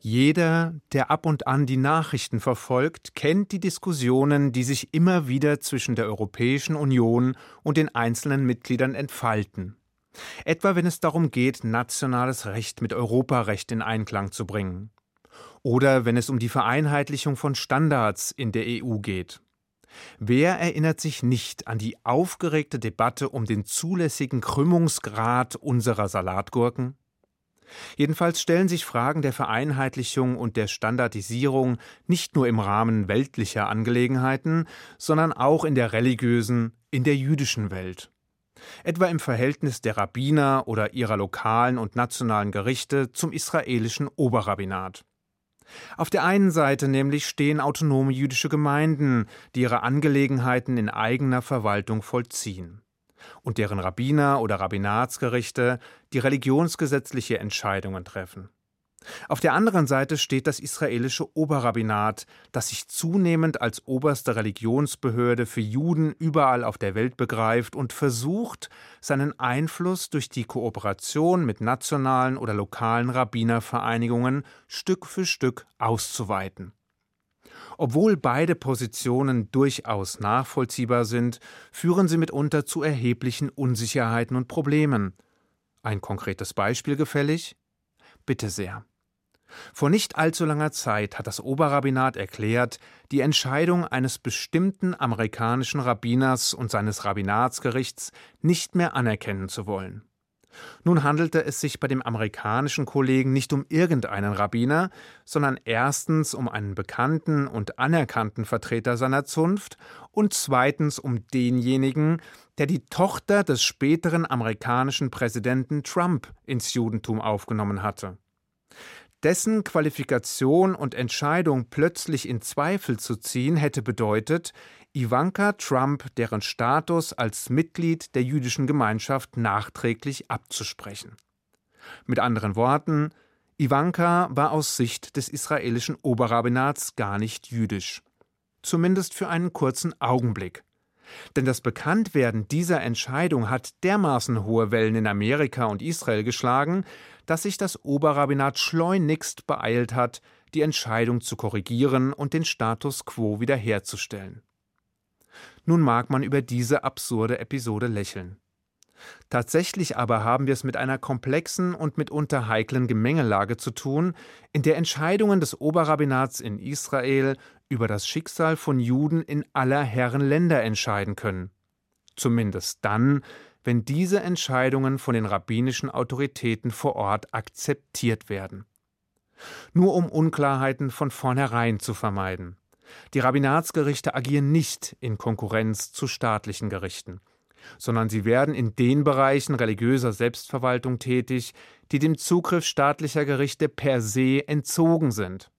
Jeder, der ab und an die Nachrichten verfolgt, kennt die Diskussionen, die sich immer wieder zwischen der Europäischen Union und den einzelnen Mitgliedern entfalten. Etwa wenn es darum geht, nationales Recht mit Europarecht in Einklang zu bringen. Oder wenn es um die Vereinheitlichung von Standards in der EU geht. Wer erinnert sich nicht an die aufgeregte Debatte um den zulässigen Krümmungsgrad unserer Salatgurken? Jedenfalls stellen sich Fragen der Vereinheitlichung und der Standardisierung nicht nur im Rahmen weltlicher Angelegenheiten, sondern auch in der religiösen, in der jüdischen Welt. Etwa im Verhältnis der Rabbiner oder ihrer lokalen und nationalen Gerichte zum israelischen Oberrabbinat. Auf der einen Seite nämlich stehen autonome jüdische Gemeinden, die ihre Angelegenheiten in eigener Verwaltung vollziehen und deren Rabbiner oder Rabbinatsgerichte die religionsgesetzliche Entscheidungen treffen. Auf der anderen Seite steht das israelische Oberrabbinat, das sich zunehmend als oberste Religionsbehörde für Juden überall auf der Welt begreift und versucht, seinen Einfluss durch die Kooperation mit nationalen oder lokalen Rabbinervereinigungen Stück für Stück auszuweiten. Obwohl beide Positionen durchaus nachvollziehbar sind, führen sie mitunter zu erheblichen Unsicherheiten und Problemen. Ein konkretes Beispiel gefällig? Bitte sehr. Vor nicht allzu langer Zeit hat das Oberrabbinat erklärt, die Entscheidung eines bestimmten amerikanischen Rabbiners und seines Rabbinatsgerichts nicht mehr anerkennen zu wollen. Nun handelte es sich bei dem amerikanischen Kollegen nicht um irgendeinen Rabbiner, sondern erstens um einen bekannten und anerkannten Vertreter seiner Zunft und zweitens um denjenigen, der die Tochter des späteren amerikanischen Präsidenten Trump ins Judentum aufgenommen hatte. Dessen Qualifikation und Entscheidung plötzlich in Zweifel zu ziehen, hätte bedeutet, Ivanka Trump deren Status als Mitglied der jüdischen Gemeinschaft nachträglich abzusprechen. Mit anderen Worten, Ivanka war aus Sicht des israelischen Oberrabbinats gar nicht jüdisch. Zumindest für einen kurzen Augenblick. Denn das Bekanntwerden dieser Entscheidung hat dermaßen hohe Wellen in Amerika und Israel geschlagen, dass sich das Oberrabbinat schleunigst beeilt hat, die Entscheidung zu korrigieren und den Status quo wiederherzustellen. Nun mag man über diese absurde Episode lächeln. Tatsächlich aber haben wir es mit einer komplexen und mitunter heiklen Gemengelage zu tun, in der Entscheidungen des Oberrabbinats in Israel über das Schicksal von Juden in aller Herren Länder entscheiden können. Zumindest dann, wenn diese Entscheidungen von den rabbinischen Autoritäten vor Ort akzeptiert werden. Nur um Unklarheiten von vornherein zu vermeiden. Die Rabbinatsgerichte agieren nicht in Konkurrenz zu staatlichen Gerichten, sondern sie werden in den Bereichen religiöser Selbstverwaltung tätig, die dem Zugriff staatlicher Gerichte per se entzogen sind.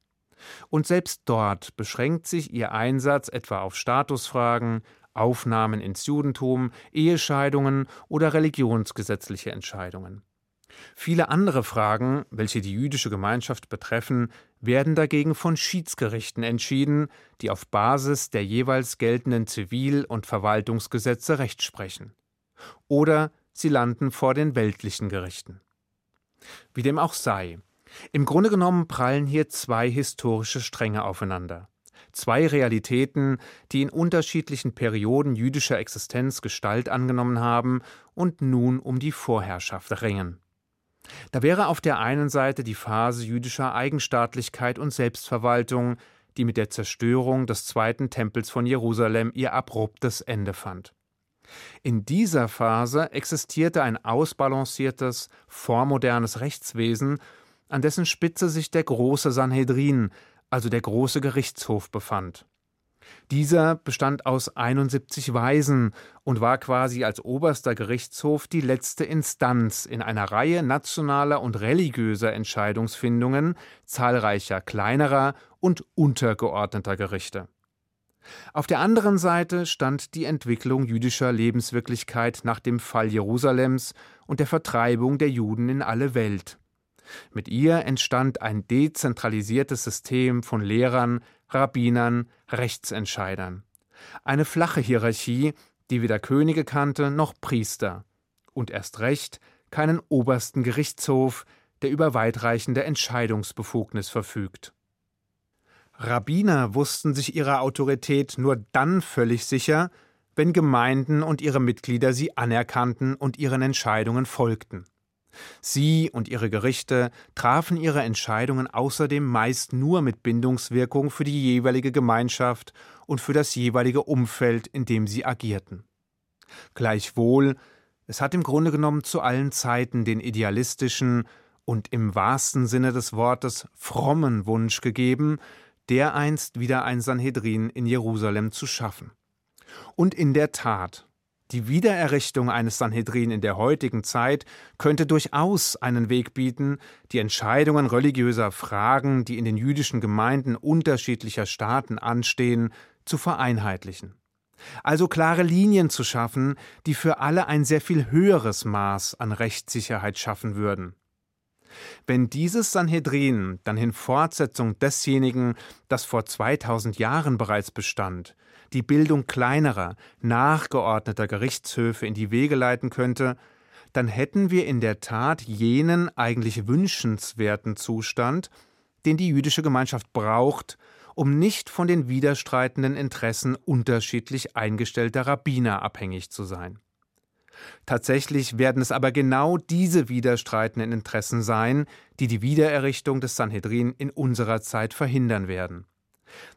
Und selbst dort beschränkt sich ihr Einsatz etwa auf Statusfragen, Aufnahmen ins Judentum, Ehescheidungen oder religionsgesetzliche Entscheidungen. Viele andere Fragen, welche die jüdische Gemeinschaft betreffen, werden dagegen von Schiedsgerichten entschieden, die auf Basis der jeweils geltenden Zivil- und Verwaltungsgesetze Recht sprechen. Oder sie landen vor den weltlichen Gerichten. Wie dem auch sei, im Grunde genommen prallen hier zwei historische Stränge aufeinander. Zwei Realitäten, die in unterschiedlichen Perioden jüdischer Existenz Gestalt angenommen haben und nun um die Vorherrschaft ringen. Da wäre auf der einen Seite die Phase jüdischer Eigenstaatlichkeit und Selbstverwaltung, die mit der Zerstörung des zweiten Tempels von Jerusalem ihr abruptes Ende fand. In dieser Phase existierte ein ausbalanciertes, vormodernes Rechtswesen, an dessen Spitze sich der große Sanhedrin, also der große Gerichtshof, befand. Dieser bestand aus 71 Weisen und war quasi als oberster Gerichtshof die letzte Instanz in einer Reihe nationaler und religiöser Entscheidungsfindungen zahlreicher kleinerer und untergeordneter Gerichte. Auf der anderen Seite stand die Entwicklung jüdischer Lebenswirklichkeit nach dem Fall Jerusalems und der Vertreibung der Juden in alle Welt. Mit ihr entstand ein dezentralisiertes System von Lehrern, Rabbinern, Rechtsentscheidern. Eine flache Hierarchie, die weder Könige kannte noch Priester. Und erst recht keinen obersten Gerichtshof, der über weitreichende Entscheidungsbefugnis verfügt. Rabbiner wussten sich ihrer Autorität nur dann völlig sicher, wenn Gemeinden und ihre Mitglieder sie anerkannten und ihren Entscheidungen folgten. Sie und ihre Gerichte trafen ihre Entscheidungen außerdem meist nur mit Bindungswirkung für die jeweilige Gemeinschaft und für das jeweilige Umfeld, in dem sie agierten. Gleichwohl, es hat im Grunde genommen zu allen Zeiten den idealistischen und im wahrsten Sinne des Wortes frommen Wunsch gegeben, dereinst wieder ein Sanhedrin in Jerusalem zu schaffen. Und in der Tat, die Wiedererrichtung eines Sanhedrin in der heutigen Zeit könnte durchaus einen Weg bieten, die Entscheidungen religiöser Fragen, die in den jüdischen Gemeinden unterschiedlicher Staaten anstehen, zu vereinheitlichen. Also klare Linien zu schaffen, die für alle ein sehr viel höheres Maß an Rechtssicherheit schaffen würden. Wenn dieses Sanhedrin dann in Fortsetzung desjenigen, das vor 2000 Jahren bereits bestand, die Bildung kleinerer, nachgeordneter Gerichtshöfe in die Wege leiten könnte, dann hätten wir in der Tat jenen eigentlich wünschenswerten Zustand, den die jüdische Gemeinschaft braucht, um nicht von den widerstreitenden Interessen unterschiedlich eingestellter Rabbiner abhängig zu sein. Tatsächlich werden es aber genau diese widerstreitenden Interessen sein, die die Wiedererrichtung des Sanhedrin in unserer Zeit verhindern werden.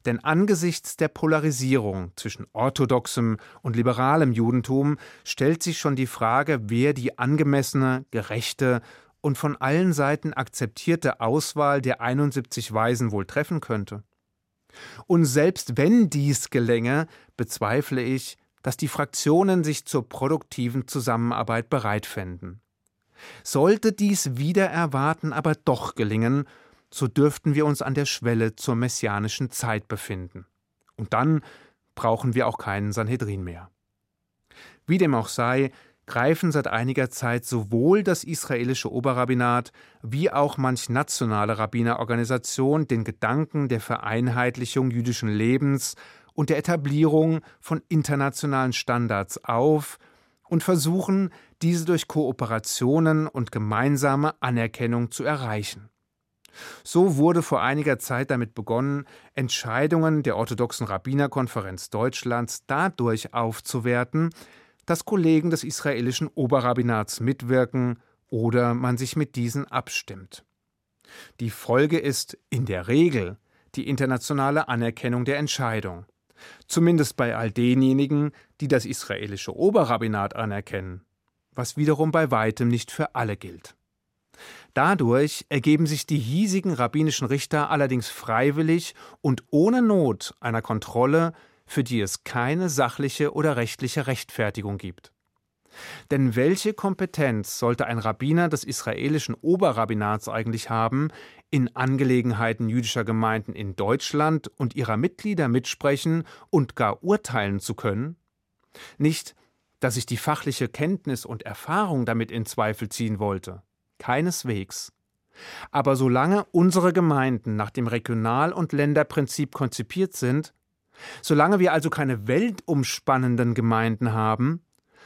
Denn angesichts der Polarisierung zwischen orthodoxem und liberalem Judentum stellt sich schon die Frage, wer die angemessene, gerechte und von allen Seiten akzeptierte Auswahl der 71 Weisen wohl treffen könnte. Und selbst wenn dies gelänge, bezweifle ich, dass die Fraktionen sich zur produktiven Zusammenarbeit bereit fänden. Sollte dies wieder erwarten aber doch gelingen, so dürften wir uns an der Schwelle zur messianischen Zeit befinden. Und dann brauchen wir auch keinen Sanhedrin mehr. Wie dem auch sei, greifen seit einiger Zeit sowohl das israelische Oberrabbinat wie auch manch nationale Rabbinerorganisation den Gedanken der Vereinheitlichung jüdischen Lebens und der Etablierung von internationalen Standards auf und versuchen, diese durch Kooperationen und gemeinsame Anerkennung zu erreichen. So wurde vor einiger Zeit damit begonnen, Entscheidungen der orthodoxen Rabbinerkonferenz Deutschlands dadurch aufzuwerten, dass Kollegen des israelischen Oberrabbinats mitwirken oder man sich mit diesen abstimmt. Die Folge ist in der Regel die internationale Anerkennung der Entscheidung, zumindest bei all denjenigen, die das israelische Oberrabbinat anerkennen, was wiederum bei weitem nicht für alle gilt. Dadurch ergeben sich die hiesigen rabbinischen Richter allerdings freiwillig und ohne Not einer Kontrolle, für die es keine sachliche oder rechtliche Rechtfertigung gibt. Denn welche Kompetenz sollte ein Rabbiner des israelischen Oberrabbinats eigentlich haben, in Angelegenheiten jüdischer Gemeinden in Deutschland und ihrer Mitglieder mitsprechen und gar urteilen zu können? Nicht, dass ich die fachliche Kenntnis und Erfahrung damit in Zweifel ziehen wollte. Keineswegs. Aber solange unsere Gemeinden nach dem Regional- und Länderprinzip konzipiert sind, solange wir also keine weltumspannenden Gemeinden haben,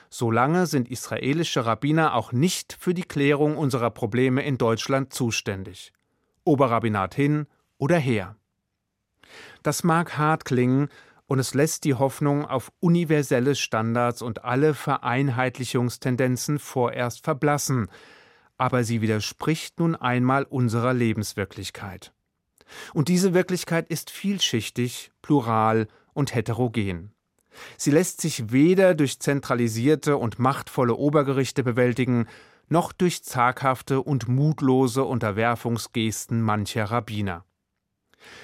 solange sind israelische Rabbiner auch nicht für die Klärung unserer Probleme in Deutschland zuständig. Oberrabbinat hin oder her. Das mag hart klingen, und es lässt die Hoffnung auf universelle Standards und alle Vereinheitlichungstendenzen vorerst verblassen, aber sie widerspricht nun einmal unserer Lebenswirklichkeit. Und diese Wirklichkeit ist vielschichtig, plural und heterogen. Sie lässt sich weder durch zentralisierte und machtvolle Obergerichte bewältigen, noch durch zaghafte und mutlose Unterwerfungsgesten mancher Rabbiner.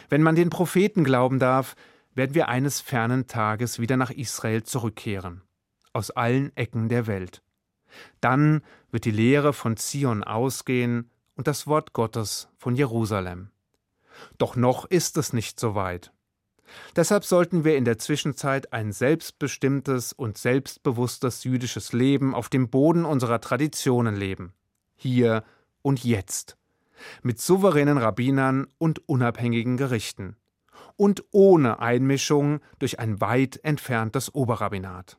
Wenn man den Propheten glauben darf, werden wir eines fernen Tages wieder nach Israel zurückkehren, aus allen Ecken der Welt. Dann wird die Lehre von Zion ausgehen und das Wort Gottes von Jerusalem. Doch noch ist es nicht so weit. Deshalb sollten wir in der Zwischenzeit ein selbstbestimmtes und selbstbewusstes jüdisches Leben auf dem Boden unserer Traditionen leben. Hier und jetzt. Mit souveränen Rabbinern und unabhängigen Gerichten. Und ohne Einmischung durch ein weit entferntes Oberrabbinat.